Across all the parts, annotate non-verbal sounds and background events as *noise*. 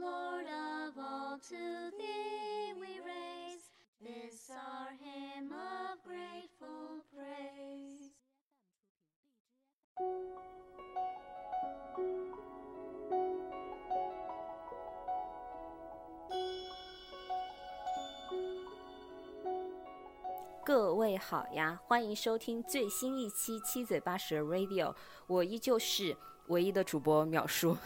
Lord of all, to thee we raise this our hymn of grateful praise. 各位好呀，欢迎收听最新一期七嘴八舌 Radio，我依旧是唯一的主播淼叔。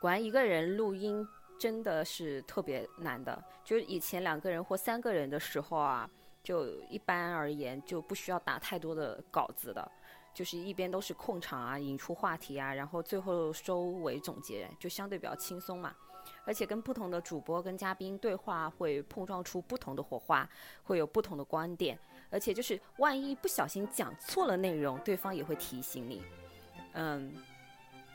果然，一个人录音真的是特别难的。就是以前两个人或三个人的时候啊，就一般而言就不需要打太多的稿子的，就是一边都是控场啊，引出话题啊，然后最后收尾总结，就相对比较轻松嘛。而且跟不同的主播跟嘉宾对话，会碰撞出不同的火花，会有不同的观点。而且就是万一不小心讲错了内容，对方也会提醒你。嗯，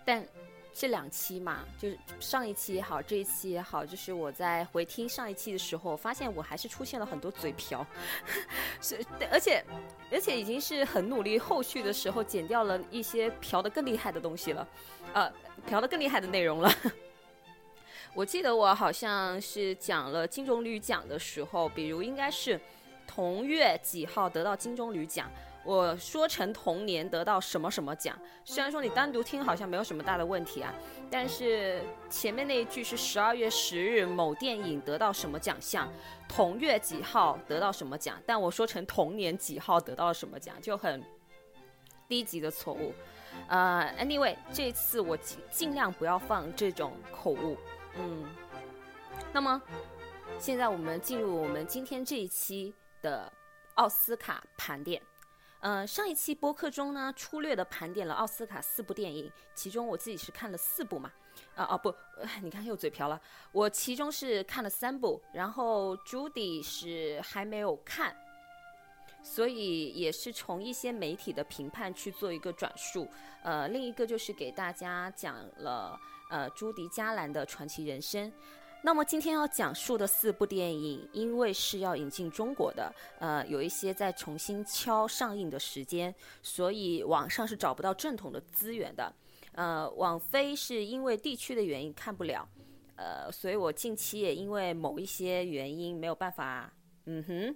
但。这两期嘛，就是上一期也好，这一期也好，就是我在回听上一期的时候，发现我还是出现了很多嘴瓢，*laughs* 是，而且，而且已经是很努力，后续的时候剪掉了一些嫖的更厉害的东西了，呃，嫖的更厉害的内容了。*laughs* 我记得我好像是讲了金钟旅奖的时候，比如应该是同月几号得到金钟旅奖。我说成童年得到什么什么奖，虽然说你单独听好像没有什么大的问题啊，但是前面那一句是十二月十日某电影得到什么奖项，同月几号得到什么奖，但我说成童年几号得到什么奖，就很低级的错误。呃，anyway，这次我尽尽量不要放这种口误。嗯，那么现在我们进入我们今天这一期的奥斯卡盘点。嗯，上一期播客中呢，粗略的盘点了奥斯卡四部电影，其中我自己是看了四部嘛，啊哦不，你看又嘴瓢了，我其中是看了三部，然后朱迪是还没有看，所以也是从一些媒体的评判去做一个转述，呃，另一个就是给大家讲了呃朱迪加兰的传奇人生。那么今天要讲述的四部电影，因为是要引进中国的，呃，有一些在重新敲上映的时间，所以网上是找不到正统的资源的。呃，网飞是因为地区的原因看不了，呃，所以我近期也因为某一些原因没有办法，嗯哼，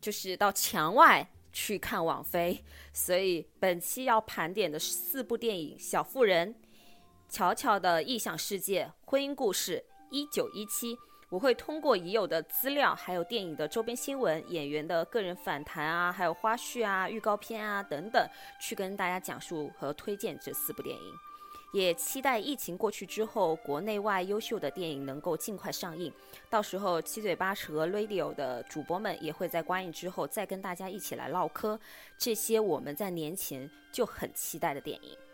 就是到墙外去看网飞，所以本期要盘点的四部电影：《小妇人》、《乔乔的异想世界》、《婚姻故事》。一九一七，我会通过已有的资料，还有电影的周边新闻、演员的个人访谈啊，还有花絮啊、预告片啊等等，去跟大家讲述和推荐这四部电影。也期待疫情过去之后，国内外优秀的电影能够尽快上映。到时候七嘴八舌 Radio 的主播们也会在观影之后再跟大家一起来唠嗑这些我们在年前就很期待的电影。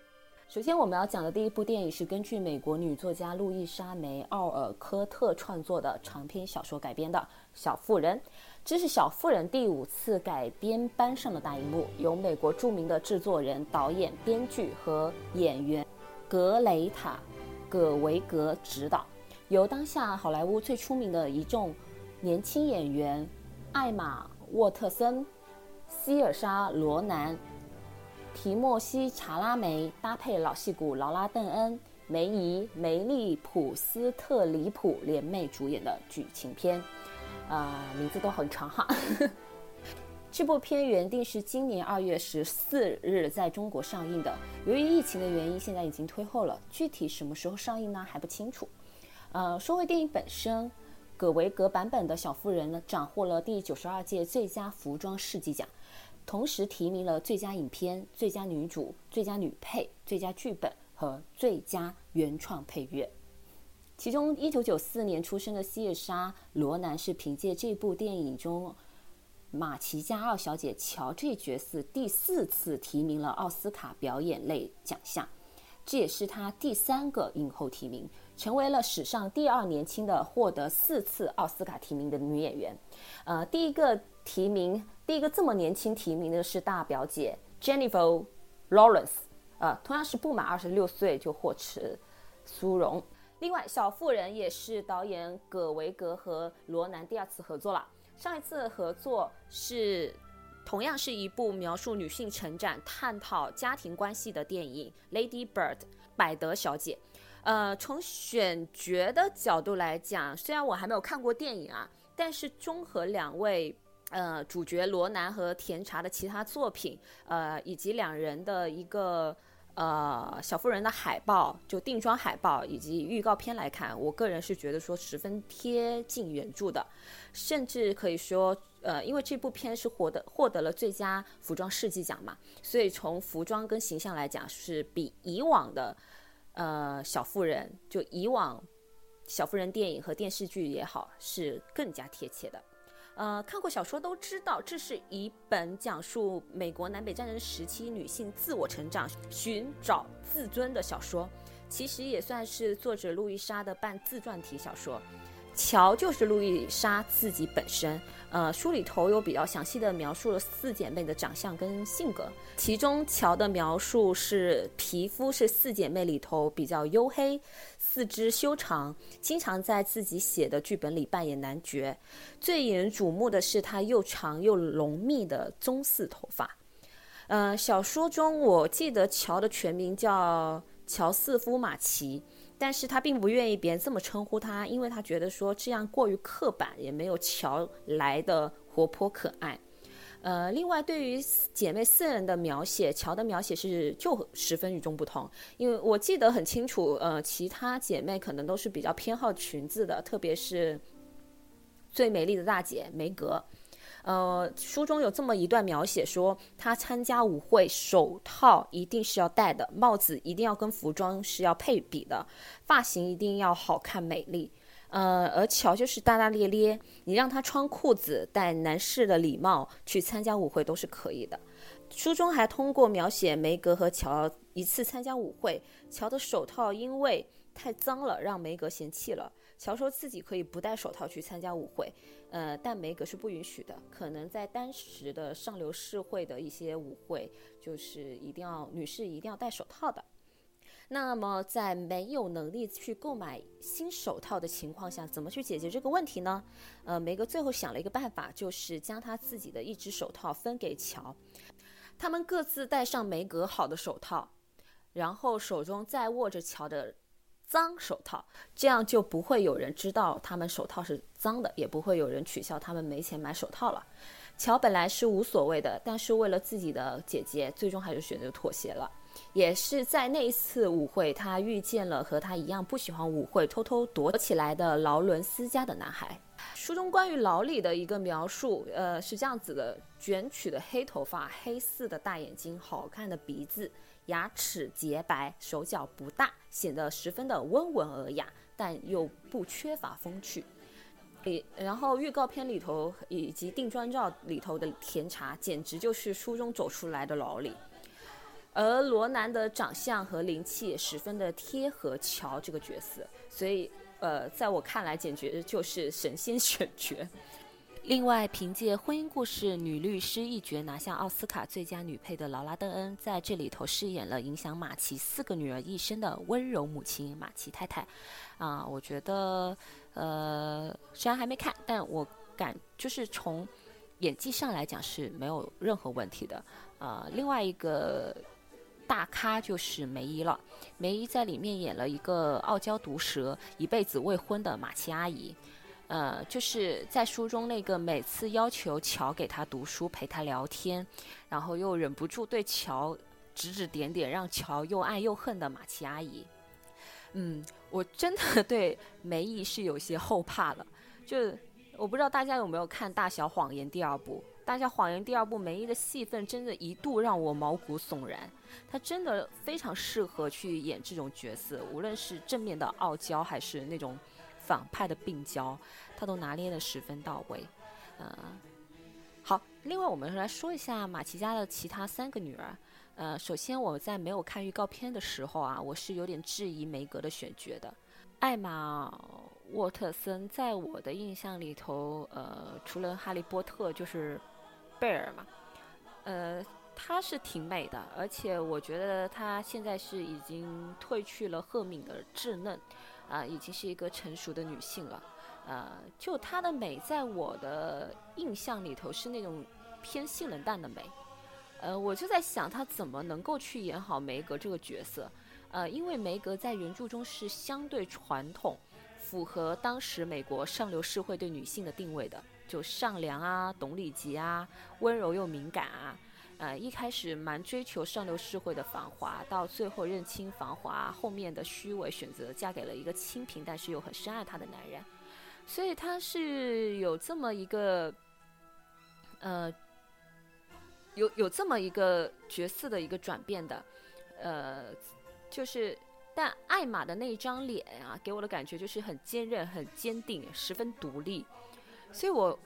首先，我们要讲的第一部电影是根据美国女作家路易莎·梅·奥尔科特创作的长篇小说改编的《小妇人》。这是《小妇人》第五次改编搬上了大荧幕，由美国著名的制作人、导演、编剧和演员格雷塔·葛维格执导，由当下好莱坞最出名的一众年轻演员艾玛·沃特森、希尔莎·罗南。提莫西·查拉梅搭配老戏骨劳拉·邓恩、梅姨梅丽普斯特里普联袂主演的剧情片，啊，名字都很长哈。*laughs* 这部片原定是今年二月十四日在中国上映的，由于疫情的原因，现在已经推后了。具体什么时候上映呢？还不清楚。呃，说回电影本身，葛维格版本的《小妇人》呢，斩获了第九十二届最佳服装设计奖，同时提名了最佳影片、最佳女主、最佳女配、最佳剧本和最佳原创配乐。其中，一九九四年出生的希尔莎·罗南是凭借这部电影中马奇加二小姐乔这角色第四次提名了奥斯卡表演类奖项，这也是她第三个影后提名，成为了史上第二年轻的获得四次奥斯卡提名的女演员。呃，第一个提名，第一个这么年轻提名的是大表姐 Jennifer Lawrence，呃，同样是不满二十六岁就获持殊荣。另外，《小妇人》也是导演葛维格和罗南第二次合作了。上一次合作是同样是一部描述女性成长、探讨家庭关系的电影《Lady Bird》百德小姐。呃，从选角的角度来讲，虽然我还没有看过电影啊，但是综合两位呃主角罗南和甜茶的其他作品，呃，以及两人的一个。呃，小妇人的海报就定妆海报以及预告片来看，我个人是觉得说十分贴近原著的，甚至可以说，呃，因为这部片是获得获得了最佳服装设计奖嘛，所以从服装跟形象来讲，是比以往的呃小妇人就以往小妇人电影和电视剧也好，是更加贴切的。呃，看过小说都知道，这是一本讲述美国南北战争时期女性自我成长、寻找自尊的小说，其实也算是作者路易莎的半自传体小说。乔就是路易莎自己本身，呃，书里头有比较详细的描述了四姐妹的长相跟性格，其中乔的描述是皮肤是四姐妹里头比较黝黑，四肢修长，经常在自己写的剧本里扮演男角。最引人瞩目的是他又长又浓密的棕色头发。呃，小说中我记得乔的全名叫乔瑟夫·马奇。但是他并不愿意别人这么称呼他，因为他觉得说这样过于刻板，也没有乔来的活泼可爱。呃，另外对于姐妹四人的描写，乔的描写是就十分与众不同。因为我记得很清楚，呃，其他姐妹可能都是比较偏好裙子的，特别是最美丽的大姐梅格。呃，书中有这么一段描写，说她参加舞会，手套一定是要戴的，帽子一定要跟服装是要配比的，发型一定要好看美丽。呃，而乔就是大大咧咧，你让他穿裤子、戴男士的礼帽去参加舞会都是可以的。书中还通过描写梅格和乔一次参加舞会，乔的手套因为太脏了，让梅格嫌弃了。乔说自己可以不戴手套去参加舞会，呃，但梅格是不允许的。可能在当时的上流社会的一些舞会，就是一定要女士一定要戴手套的。那么，在没有能力去购买新手套的情况下，怎么去解决这个问题呢？呃，梅格最后想了一个办法，就是将他自己的一只手套分给乔，他们各自戴上梅格好的手套，然后手中再握着乔的。脏手套，这样就不会有人知道他们手套是脏的，也不会有人取笑他们没钱买手套了。乔本来是无所谓的，但是为了自己的姐姐，最终还是选择妥协了。也是在那一次舞会，他遇见了和他一样不喜欢舞会、偷偷躲起来的劳伦斯家的男孩。书中关于老李的一个描述，呃，是这样子的：卷曲的黑头发，黑色的大眼睛，好看的鼻子。牙齿洁白，手脚不大，显得十分的温文尔雅，但又不缺乏风趣。诶，然后预告片里头以及定妆照里头的甜茶，简直就是书中走出来的老李。而罗南的长相和灵气也十分的贴合乔这个角色，所以呃，在我看来，简直就是神仙选角。另外，凭借《婚姻故事》女律师一角拿下奥斯卡最佳女配的劳拉·邓恩，在这里头饰演了影响马奇四个女儿一生的温柔母亲马奇太太。啊，我觉得，呃，虽然还没看，但我感就是从演技上来讲是没有任何问题的。呃，另外一个大咖就是梅姨了，梅姨在里面演了一个傲娇毒舌、一辈子未婚的马奇阿姨。呃，就是在书中那个每次要求乔给她读书、陪她聊天，然后又忍不住对乔指指点点，让乔又爱又恨的马奇阿姨。嗯，我真的对梅姨是有些后怕了。就我不知道大家有没有看《大小谎言》第二部，《大家谎言》第二部梅姨的戏份真的一度让我毛骨悚然，她真的非常适合去演这种角色，无论是正面的傲娇还是那种反派的病娇，她都拿捏的十分到位。嗯，好，另外我们来说一下马奇家的其他三个女儿。呃，首先我在没有看预告片的时候啊，我是有点质疑梅格的选角的。艾玛沃特森在我的印象里头，呃，除了哈利波特就是贝尔嘛，呃，她是挺美的，而且我觉得她现在是已经褪去了赫敏的稚嫩，啊、已经是一个成熟的女性了。呃，就她的美，在我的印象里头是那种偏性冷淡的美。呃，我就在想，她怎么能够去演好梅格这个角色？呃，因为梅格在原著中是相对传统，符合当时美国上流社会对女性的定位的，就善良啊、懂礼节啊、温柔又敏感啊。呃，一开始蛮追求上流社会的繁华，到最后认清繁华后面的虚伪，选择嫁给了一个清贫但是又很深爱她的男人。所以她是有这么一个，呃，有有这么一个角色的一个转变的，呃，就是但艾玛的那张脸啊，给我的感觉就是很坚韧、很坚定、十分独立，所以我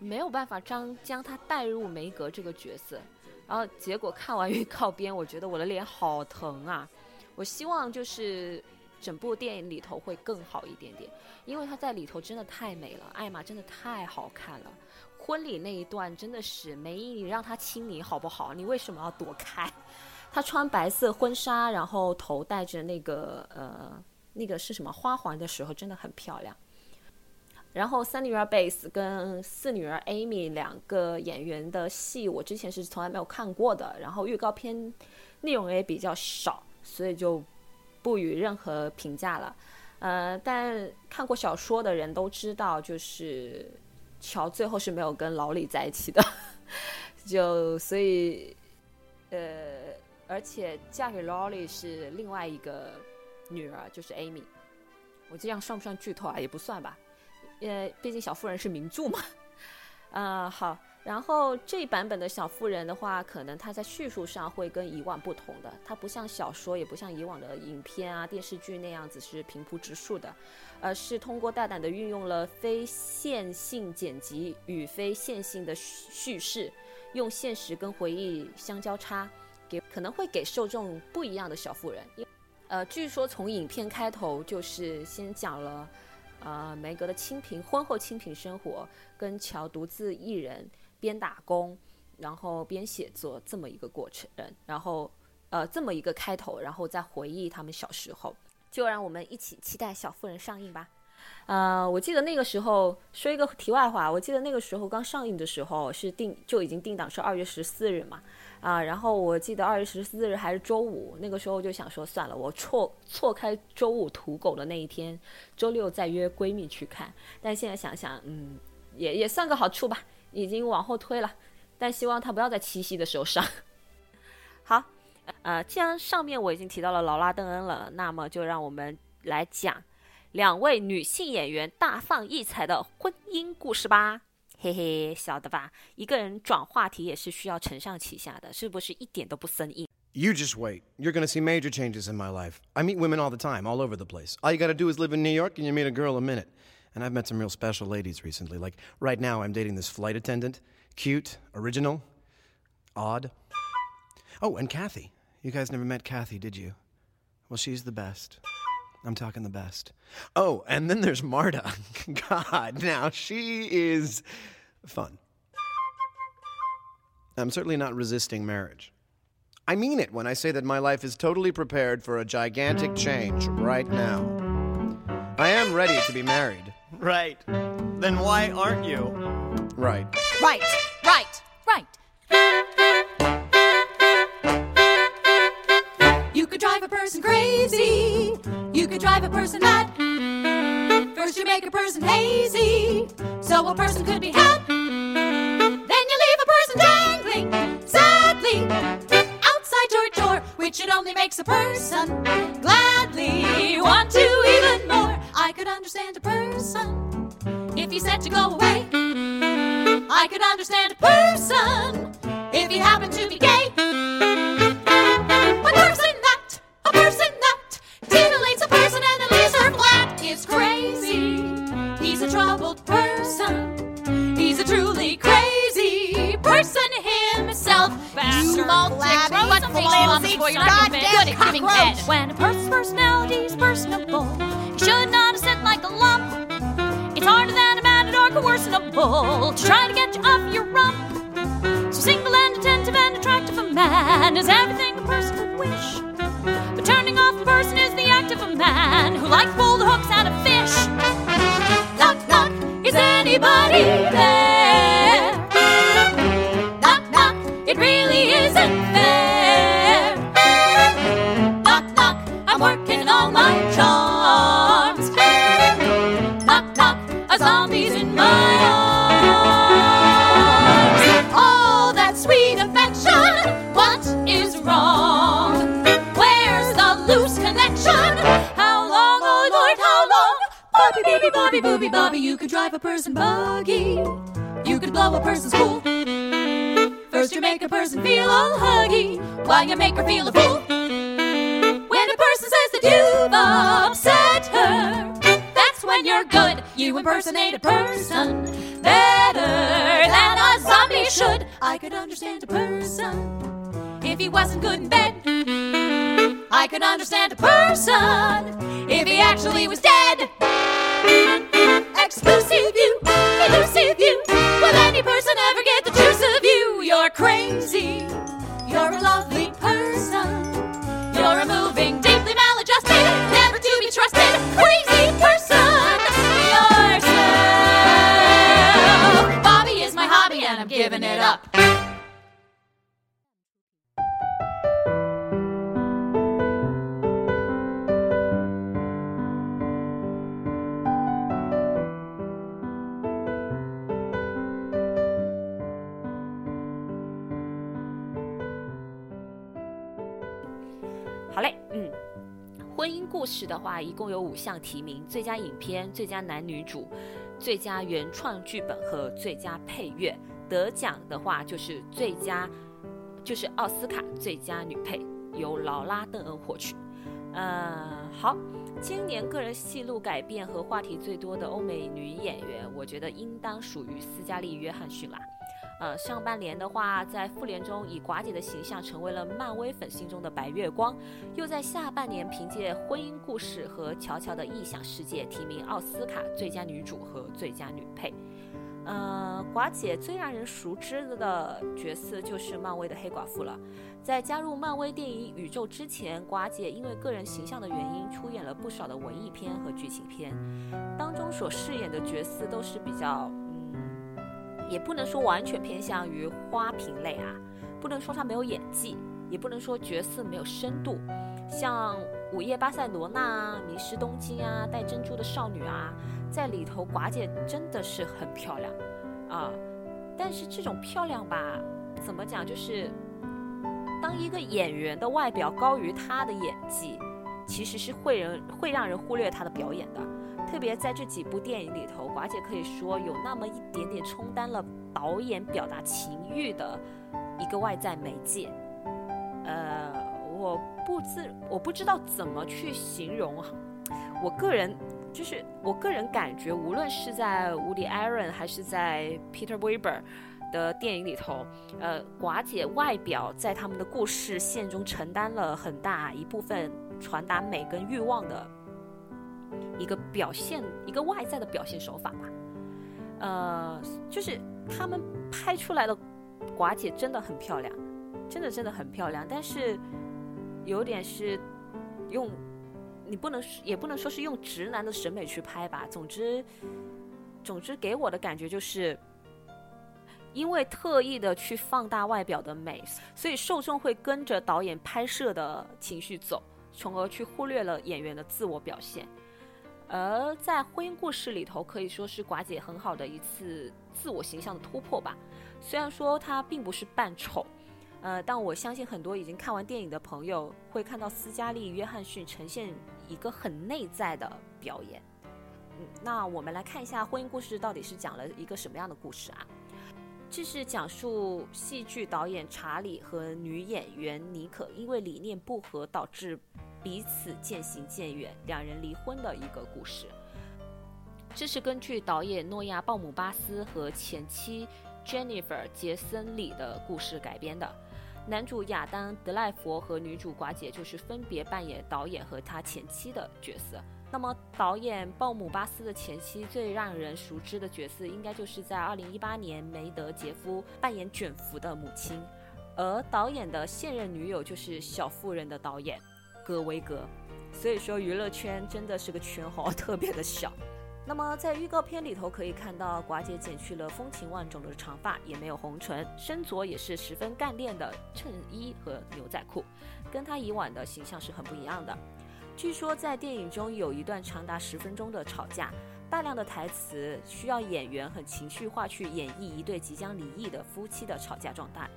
没有办法将将他带入梅格这个角色。然后结果看完预告片，我觉得我的脸好疼啊！我希望就是整部电影里头会更好一点点，因为他在里头真的太美了，艾玛真的太好看了。婚礼那一段真的是梅姨，你让她亲你好不好？你为什么要躲开？她穿白色婚纱，然后头戴着那个呃那个是什么花环的时候，真的很漂亮。然后三女儿贝斯跟四女儿 Amy 两个演员的戏，我之前是从来没有看过的。然后预告片内容也比较少，所以就不予任何评价了。呃，但看过小说的人都知道，就是乔最后是没有跟老李在一起的，*laughs* 就所以呃，而且嫁给劳里是另外一个女儿，就是 Amy。我这样算不算剧透啊？也不算吧。呃，毕竟小妇人是名著嘛，啊、好，然后这版本的小妇人的话，可能它在叙述上会跟以往不同的，它不像小说，也不像以往的影片啊、电视剧那样子是平铺直述的，而是通过大胆的运用了非线性剪辑与非线性的叙叙事，用现实跟回忆相交叉，给可能会给受众不一样的小妇人。呃，据说从影片开头就是先讲了。呃，梅格的清贫婚后清贫生活，跟乔独自一人边打工，然后边写作这么一个过程，然后呃这么一个开头，然后再回忆他们小时候，就让我们一起期待《小妇人》上映吧。呃，我记得那个时候说一个题外话，我记得那个时候刚上映的时候是定就已经定档是二月十四日嘛，啊，然后我记得二月十四日还是周五，那个时候就想说算了，我错错开周五土狗的那一天，周六再约闺蜜去看。但现在想想，嗯，也也算个好处吧，已经往后推了。但希望他不要在七夕的时候上。*laughs* 好，呃，既然上面我已经提到了劳拉·邓恩了，那么就让我们来讲两位女性演员大放异彩的婚姻故事吧。嘿嘿，晓得吧？一个人转话题也是需要承上启下的，是不是一点都不生硬？ You just wait. You're going to see major changes in my life. I meet women all the time, all over the place. All you got to do is live in New York and you meet a girl a minute. And I've met some real special ladies recently. Like right now, I'm dating this flight attendant. Cute, original, odd. Oh, and Kathy. You guys never met Kathy, did you? Well, she's the best. I'm talking the best. Oh, and then there's Marta. *laughs* God, now she is fun. I'm certainly not resisting marriage. I mean it when I say that my life is totally prepared for a gigantic change right now. I am ready to be married. Right. Then why aren't you? Right. Right, right, drive a person crazy. You could drive a person mad. First, you make a person hazy, so a person could be had. Then you leave a person dangling, sadly, outside your door, which it only makes a person gladly want to even more. I could understand a person if he said to go away. I could understand a person if he happened to be gay. A person crazy. He's a troubled person. He's a truly crazy person himself. You multi- blabby, flimsy, Good goddamn at giving head. cockroach. When a person's personality is personable, he should not have sit like a lump. It's harder than a matador coercionable to try to get you off your rump. So single and attentive and attractive a man is everything a person could wish. Turning off a person is the act of a man who likes to pull the hooks out of fish. Knock, knock, is anybody there? A person buggy. You could blow a person's cool. First you make a person feel all huggy, while you make her feel a fool. When a person says that you've upset her, that's when you're good. You impersonate a person better than a zombie should. I could understand a person if he wasn't good in bed. I could understand a person if he actually was dead. Exclusive you, elusive you. Will any person ever get the juice of you? You're crazy. You're a lovely person. You're a moving, deeply maladjusted, never to be trusted, crazy person. 婚姻故事的话，一共有五项提名：最佳影片、最佳男女主、最佳原创剧本和最佳配乐。得奖的话就是最佳，就是奥斯卡最佳女配，由劳拉·邓恩获取。呃，好，今年个人戏路改变和话题最多的欧美女演员，我觉得应当属于斯嘉丽·约翰逊啦。呃，上半年的话，在复联中以寡姐的形象成为了漫威粉心中的白月光，又在下半年凭借《婚姻故事》和《乔乔的异想世界》提名奥斯卡最佳女主和最佳女配。呃，寡姐最让人熟知的角色就是漫威的黑寡妇了。在加入漫威电影宇宙之前，寡姐因为个人形象的原因，出演了不少的文艺片和剧情片，当中所饰演的角色都是比较，也不能说完全偏向于花瓶类啊，不能说她没有演技，也不能说角色没有深度。像《午夜巴塞罗那》啊，《迷失东京》啊，《戴珍珠的少女》啊，在里头寡姐真的是很漂亮啊。但是这种漂亮吧，怎么讲？就是当一个演员的外表高于她的演技，其实是会人会让人忽略她的表演的。特别在这几部电影里头，寡姐可以说有那么一点点充当了导演表达情欲的一个外在媒介。呃，我不知我不知道怎么去形容，我个人就是我个人感觉，无论是在 Woody Allen 还是在 Peter Weber 的电影里头，呃，寡姐外表在他们的故事线中承担了很大一部分传达美跟欲望的一个表现，一个外在的表现手法吧。呃，就是他们拍出来的寡姐真的很漂亮，真的真的很漂亮，但是有点是用你不能也不能说是用直男的审美去拍吧。总之，总之给我的感觉就是。因为特意的去放大外表的美，所以受众会跟着导演拍摄的情绪走，从而去忽略了演员的自我表现。而在婚姻故事里头，可以说是寡姐很好的一次自我形象的突破吧。虽然说她并不是扮丑，呃，但我相信很多已经看完电影的朋友会看到斯嘉丽·约翰逊呈现一个很内在的表演。嗯，那我们来看一下婚姻故事到底是讲了一个什么样的故事啊？这是讲述戏剧导演查理和女演员妮可因为理念不合导致彼此渐行渐远，两人离婚的一个故事。这是根据导演诺亚·鲍姆巴斯和前妻 Jennifer 杰森里的故事改编的。男主亚当·德赖佛和女主寡姐就是分别扮演导演和他前妻的角色。那么，导演鲍姆巴斯的前妻最让人熟知的角色，应该就是在2018年梅德杰夫扮演卷福的母亲，而导演的现任女友就是《小妇人》的导演格维格。所以说，娱乐圈真的是个圈好，*laughs* 特别的小。那么在预告片里头可以看到，寡姐剪去了风情万种的长发，也没有红唇，身着也是十分干练的衬衣和牛仔裤，跟她以往的形象是很不一样的。据说在电影中有一段长达十分钟的吵架，大量的台词需要演员很情绪化去演绎一对即将离异的夫妻的吵架状态，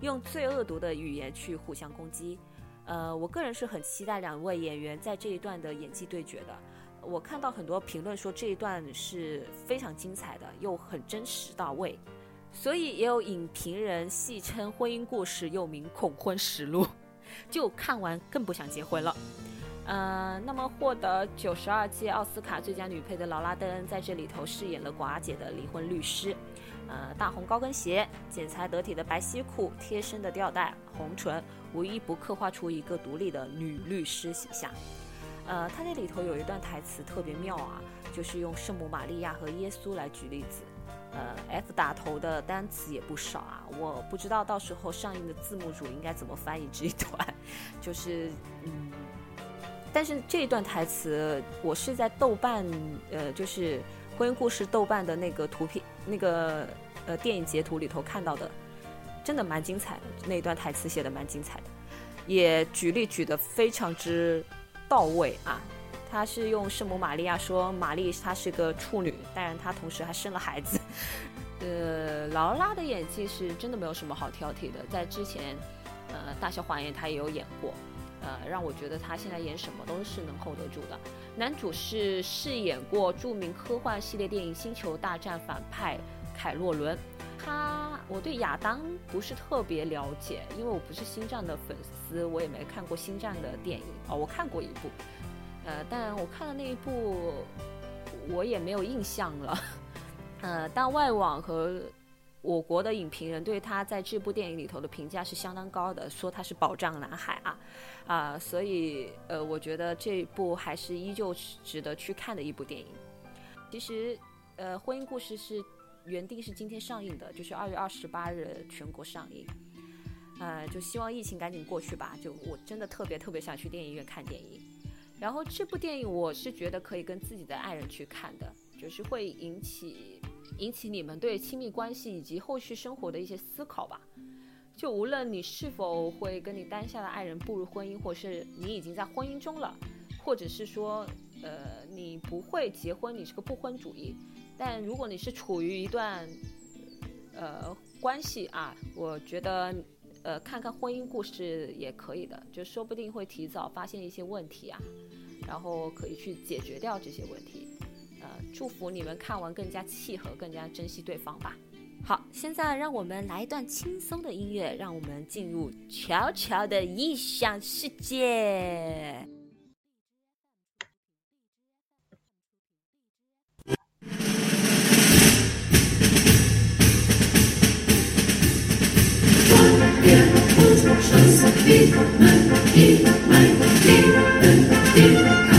用最恶毒的语言去互相攻击。呃，我个人是很期待两位演员在这一段的演技对决的。我看到很多评论说这一段是非常精彩的，又很真实到位，所以也有影评人戏称婚姻故事又名恐婚实录，就看完更不想结婚了。呃，那么获得九十二届奥斯卡最佳女配的劳拉·邓恩在这里头饰演了寡姐的离婚律师。呃，大红高跟鞋、剪裁得体的白西裤、贴身的吊带、红唇，无一不刻画出一个独立的女律师形象。呃，她那里头有一段台词特别妙啊，就是用圣母玛利亚和耶稣来举例子。呃，F 打头的单词也不少啊，我不知道到时候上映的字幕组应该怎么翻译这一段。*laughs* 就是嗯，但是这一段台词我是在豆瓣，呃，就是婚姻故事豆瓣的那个图片那个呃电影截图里头看到的，真的蛮精彩的。那一段台词写的蛮精彩的，也举例举得非常之。到位啊！他是用圣母玛利亚说，玛丽她是个处女，当然她同时还生了孩子。*laughs* 呃，劳拉的演技是真的没有什么好挑剔的，在之前，呃，大小谎言她也有演过，呃，让我觉得他现在演什么都是能 hold 得住的。男主是饰演过著名科幻系列电影《星球大战》反派凯洛伦。他，我对亚当不是特别了解，因为我不是星战的粉丝，我也没看过星战的电影哦。我看过一部，呃，但我看的那一部我也没有印象了。*laughs* 呃，但外网和我国的影评人对他在这部电影里头的评价是相当高的，说他是宝藏男孩啊啊，所以呃，我觉得这部还是依旧值得去看的一部电影。其实，呃，婚姻故事是。原定是今天上映的，就是二月二十八日全国上映。呃，就希望疫情赶紧过去吧。就我真的特别特别想去电影院看电影。然后这部电影我是觉得可以跟自己的爱人去看的，就是会引起引起你们对亲密关系以及后续生活的一些思考吧。就无论你是否会跟你当下的爱人步入婚姻，或是你已经在婚姻中了，或者是说，呃，你不会结婚，你是个不婚主义。但如果你是处于一段，呃，关系啊，我觉得，呃，看看婚姻故事也可以的，就说不定会提早发现一些问题啊，然后可以去解决掉这些问题。祝福你们看完更加契合，更加珍惜对方吧。好，现在让我们来一段轻松的音乐，让我们进入乔乔的异想世界。Yeah.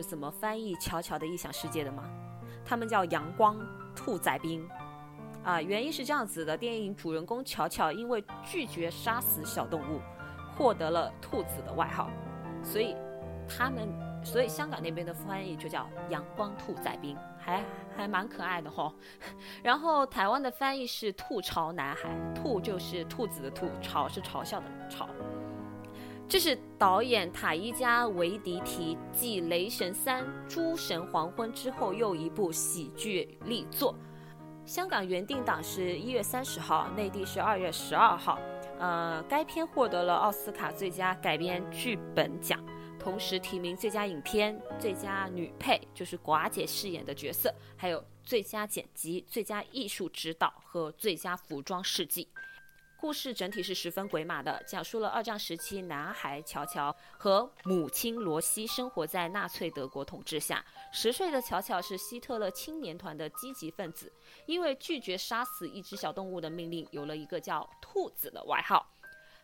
是怎么翻译《乔乔的异想世界》的吗？他们叫阳光兔仔兵。啊，原因是这样子的：电影主人公乔乔因为拒绝杀死小动物，获得了兔子的外号，所以他们，所以香港那边的翻译就叫阳光兔仔兵，还还蛮可爱的吼。然后台湾的翻译是兔嘲男孩，兔就是兔子的兔，嘲是嘲笑的嘲。这是导演塔伊加维迪提继《雷神三：诸神黄昏》之后又一部喜剧力作。香港原定档是一月三十号，内地是二月十二号。呃，该片获得了奥斯卡最佳改编剧本奖，同时提名最佳影片、最佳女配，就是寡姐饰演的角色，还有最佳剪辑、最佳艺术指导和最佳服装设计。故事整体是十分鬼马的，讲述了二战时期男孩乔乔和母亲罗西生活在纳粹德国统治下。十岁的乔乔是希特勒青年团的积极分子，因为拒绝杀死一只小动物的命令，有了一个叫“兔子”的外号。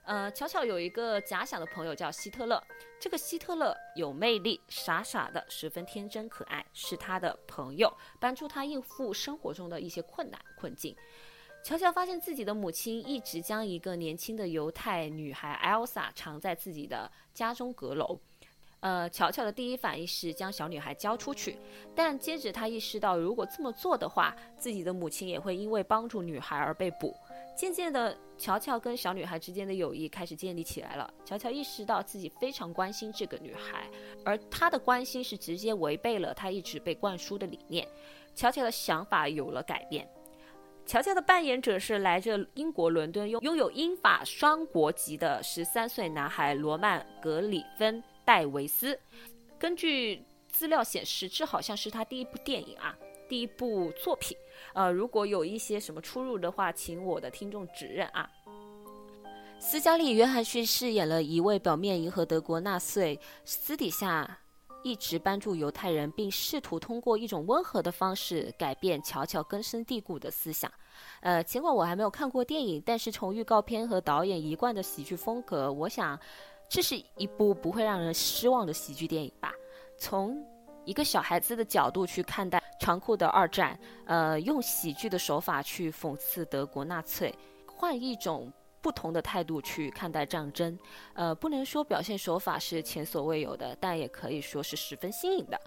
呃，乔乔有一个假想的朋友叫希特勒，这个希特勒有魅力，傻傻的，十分天真可爱，是他的朋友，帮助他应付生活中的一些困难困境。乔乔发现自己的母亲一直将一个年轻的犹太女孩 Elsa 藏在自己的家中阁楼。呃，乔乔的第一反应是将小女孩交出去，但接着他意识到，如果这么做的话，自己的母亲也会因为帮助女孩而被捕。渐渐的，乔乔跟小女孩之间的友谊开始建立起来了。乔乔意识到自己非常关心这个女孩，而他的关心是直接违背了他一直被灌输的理念。乔乔的想法有了改变。乔乔的扮演者是来自英国伦敦、拥拥有英法双国籍的十三岁男孩罗曼·格里芬·戴维斯。根据资料显示，这好像是他第一部电影啊，第一部作品。呃，如果有一些什么出入的话，请我的听众指认啊。斯嘉丽·约翰逊饰演了一位表面迎合德国纳粹，私底下。一直帮助犹太人，并试图通过一种温和的方式改变乔乔根深蒂固的思想。呃，尽管我还没有看过电影，但是从预告片和导演一贯的喜剧风格，我想这是一部不会让人失望的喜剧电影吧？从一个小孩子的角度去看待残酷的二战，呃，用喜剧的手法去讽刺德国纳粹，换一种不同的态度去看待战争，呃，不能说表现手法是前所未有的，但也可以说是十分新颖的。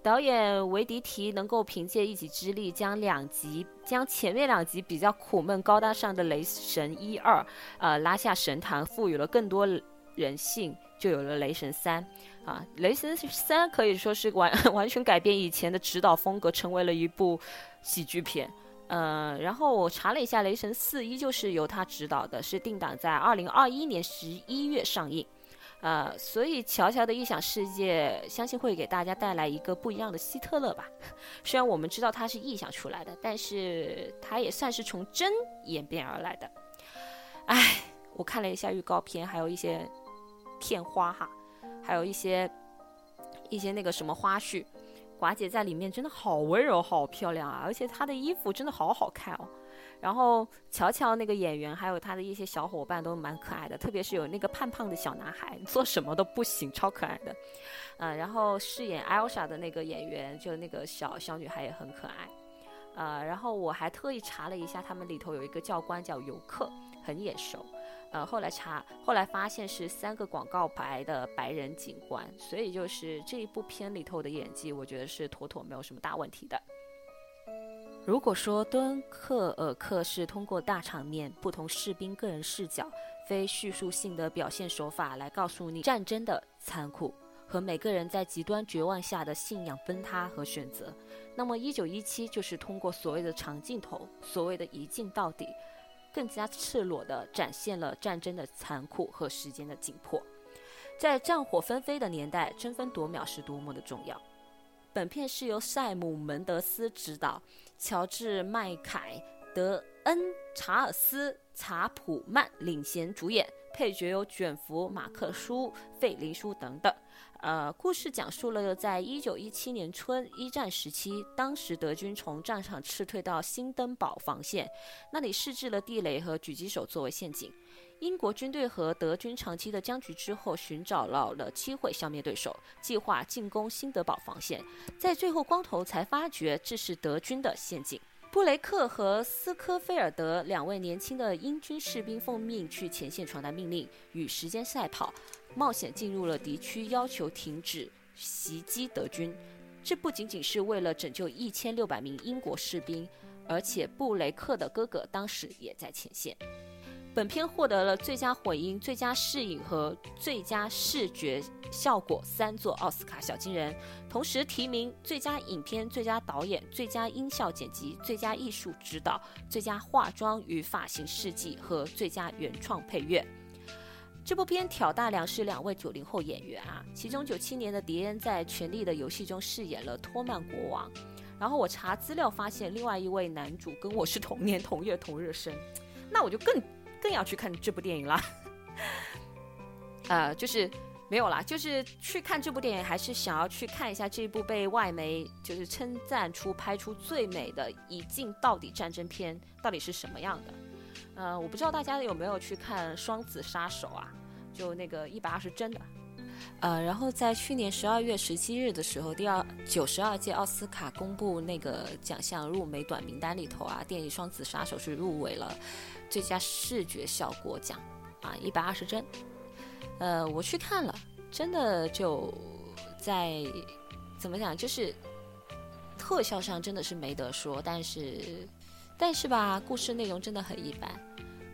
导演维迪提能够凭借一己之力，将两集将前面两集比较苦闷高大上的《雷神一二》呃拉下神坛，赋予了更多人性，就有了《雷神三》啊，《雷神三》可以说是完 *laughs* 完全改变以前的指导风格，成为了一部喜剧片。呃，然后我查了一下，《雷神四》依旧是由他执导的，是定档在二零二一年十一月上映。呃，所以乔乔的异想世界，相信会给大家带来一个不一样的希特勒吧。*laughs* 虽然我们知道他是臆想出来的，但是他也算是从真演变而来的。唉，我看了一下预告片，还有一些片花哈，还有一些一些那个什么花絮，寡姐在里面真的好温柔，好漂亮啊，而且她的衣服真的好好看哦。然后乔乔那个演员，还有他的一些小伙伴都蛮可爱的，特别是有那个胖胖的小男孩，做什么都不行，超可爱的。嗯，然后饰演艾 s a 的那个演员，就那个小小女孩也很可爱。呃，然后我还特意查了一下，他们里头有一个教官叫游客，很眼熟。呃，后来查，后来发现是三个广告牌的白人警官，所以就是这一部片里头的演技，我觉得是妥妥没有什么大问题的。如果说敦刻尔克是通过大场面、不同士兵个人视角、非叙述性的表现手法来告诉你战争的残酷和每个人在极端绝望下的信仰崩塌和选择，那么《一九一七》就是通过所谓的长镜头、所谓的一镜到底，更加赤裸地展现了战争的残酷和时间的紧迫。在战火纷飞的年代，争分夺秒是多么的重要。本片是由塞姆·门德斯执导。乔治·麦凯、德恩·查尔斯·查普曼领衔主演，配角有卷福、马克·舒、费林舒等等。呃，故事讲述了在一九一七年春一战时期，当时德军从战场撤退到新登堡防线，那里设置了地雷和狙击手作为陷阱。英国军队和德军长期的僵局之后，寻找到了机会消灭对手，计划进攻新德堡防线，在最后光头才发觉这是德军的陷阱。布雷克和斯科菲尔德两位年轻的英军士兵奉命去前线传达命令，与时间赛跑，冒险进入了敌区，要求停止袭击德军。这不仅仅是为了拯救一千六百名英国士兵，而且布雷克的哥哥当时也在前线。本片获得了最佳混音、最佳摄影和最佳视觉效果三座奥斯卡小金人，同时提名最佳影片、最佳导演、最佳音效剪辑、最佳艺术指导、最佳化妆与发型设计和最佳原创配乐。这部片挑大梁是两位九零后演员啊，其中九七年的迪恩在《权力的游戏》中饰演了托曼国王，然后我查资料发现，另外一位男主跟我是同年同月同日生，那我就更。更要去看这部电影了，呃，就是没有啦，就是去看这部电影，还是想要去看一下这部被外媒就是称赞出拍出最美的一镜到底战争片到底是什么样的。呃，我不知道大家有没有去看《双子杀手》啊，就那个一百二十帧的。呃，然后在去年十二月十七日的时候，第二九十二届奥斯卡公布那个奖项入围短名单里头啊，电影《双子杀手》是入围了。最佳视觉效果奖啊，一百二十帧。呃，我去看了，真的就在怎么讲，就是特效上真的是没得说。但是，但是吧，故事内容真的很一般。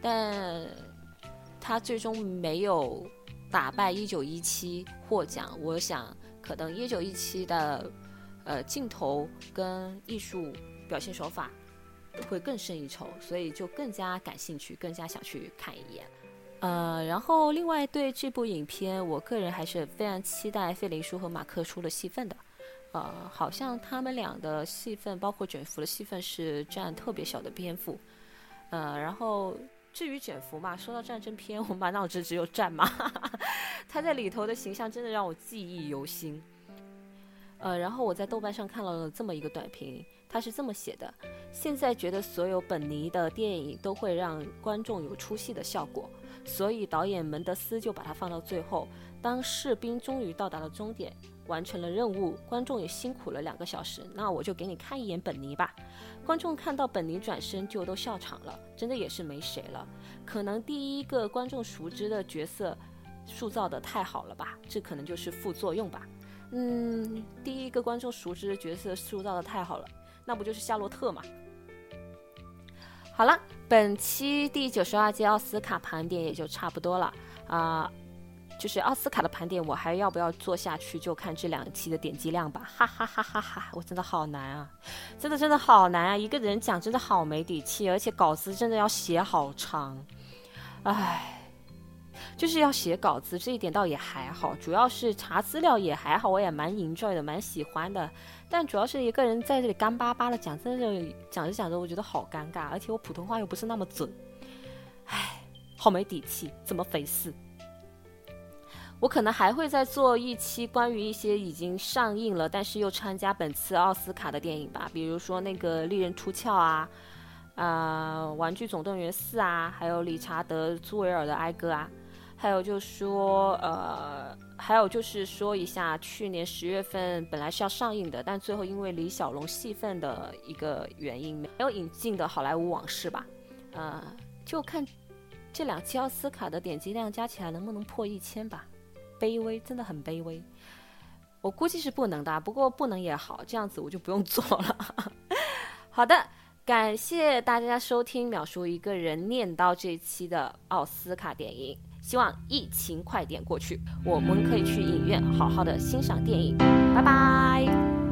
但他最终没有打败一九一七获奖。我想，可能一九一七的呃镜头跟艺术表现手法。会更胜一筹，所以就更加感兴趣，更加想去看一眼。呃，然后另外对这部影片，我个人还是非常期待费林叔和马克叔的戏份的。呃，好像他们俩的戏份，包括卷福的戏份是占特别小的篇幅。呃，然后至于卷福嘛，说到战争片，我满脑子只有战马，*laughs* 他在里头的形象真的让我记忆犹新。呃，然后我在豆瓣上看到了这么一个短评。他是这么写的：现在觉得所有本尼的电影都会让观众有出戏的效果，所以导演门德斯就把它放到最后。当士兵终于到达了终点，完成了任务，观众也辛苦了两个小时，那我就给你看一眼本尼吧。观众看到本尼转身就都笑场了，真的也是没谁了。可能第一个观众熟知的角色塑造的太好了吧，这可能就是副作用吧。嗯，第一个观众熟知的角色塑造的太好了，那不就是夏洛特吗？好了，本期第九十二届奥斯卡盘点也就差不多了啊、就是奥斯卡的盘点，我还要不要做下去，就看这两期的点击量吧。哈哈哈哈哈！我真的好难啊，真的真的好难啊！一个人讲真的好没底气，而且稿子真的要写好长，唉，就是要写稿子这一点倒也还好，主要是查资料也还好，我也蛮 enjoy 的，蛮喜欢的。但主要是一个人在这里干巴巴的讲，真的讲着讲着，我觉得好尴尬，而且我普通话又不是那么准，唉，好没底气，怎么肥事。我可能还会再做一期关于一些已经上映了，但是又参加本次奥斯卡的电影吧，比如说那个《利刃出鞘》啊，啊、呃，《玩具总动员四》啊，还有理查德·朱维尔的《哀歌》啊，还有就说，呃，还有就是说一下去年十月份本来是要上映的，但最后因为李小龙戏份的一个原因没有引进的《好莱坞往事》吧，呃，就看这两期奥斯卡的点击量加起来能不能破一千吧。卑微，真的很卑微。我估计是不能的，不过不能也好，这样子我就不用做了。好的，感谢大家收听秒叔一个人念叨这一期的奥斯卡电影。希望疫情快点过去，我们可以去影院好好的欣赏电影。拜拜。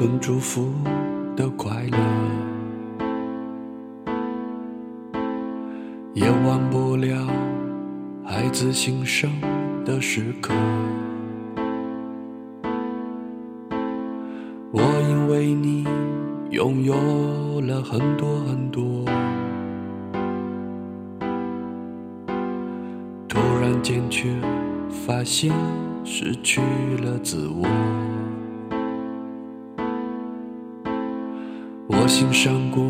新婚祝福的快乐，也忘不了孩子新生的时刻。我因为你拥有了很多很多，突然间却发现失去了自我。我欣赏过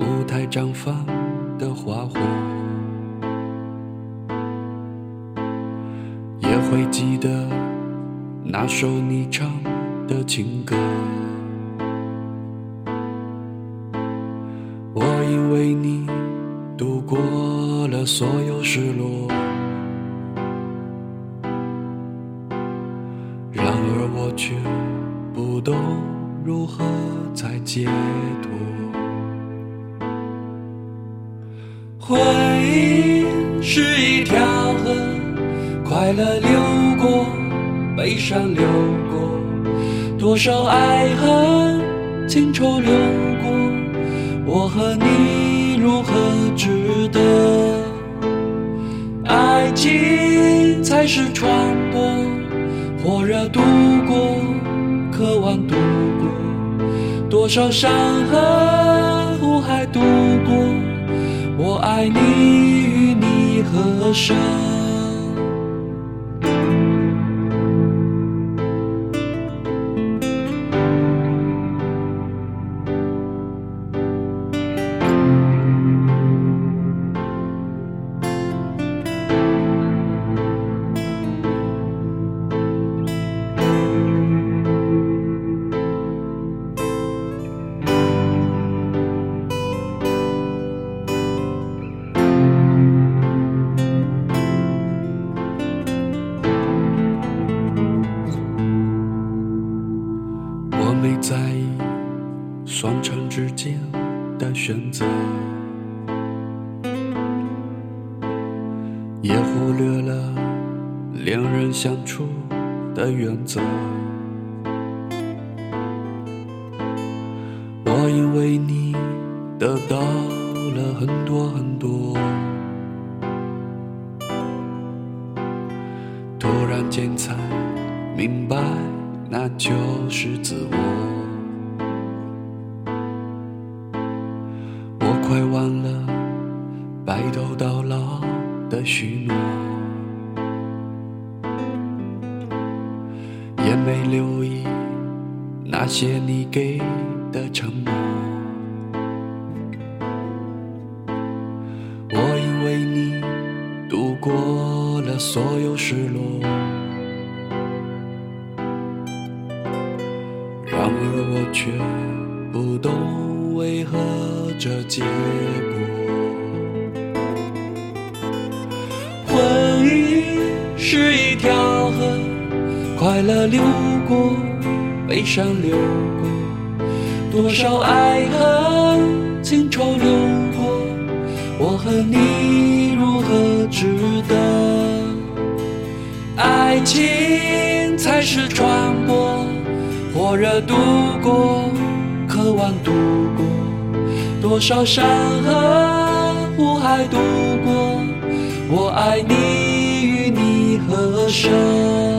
舞台绽放的花火，也会记得那首你唱的情歌。我因为你度过了所有失落。多少爱恨情仇流过，我和你如何值得？爱情才是船舶。火热度过，渴望度过，多少山河湖海度过，我爱你与你合生？白头到老的许诺也没留意那些你给的承诺。我已为你度过了所有失落然而我却流过，悲伤流过，多少爱恨情仇流过，我和你如何值得？爱情才是船舶，火热度过，渴望度过，多少山河湖海度过，我爱你与你何生？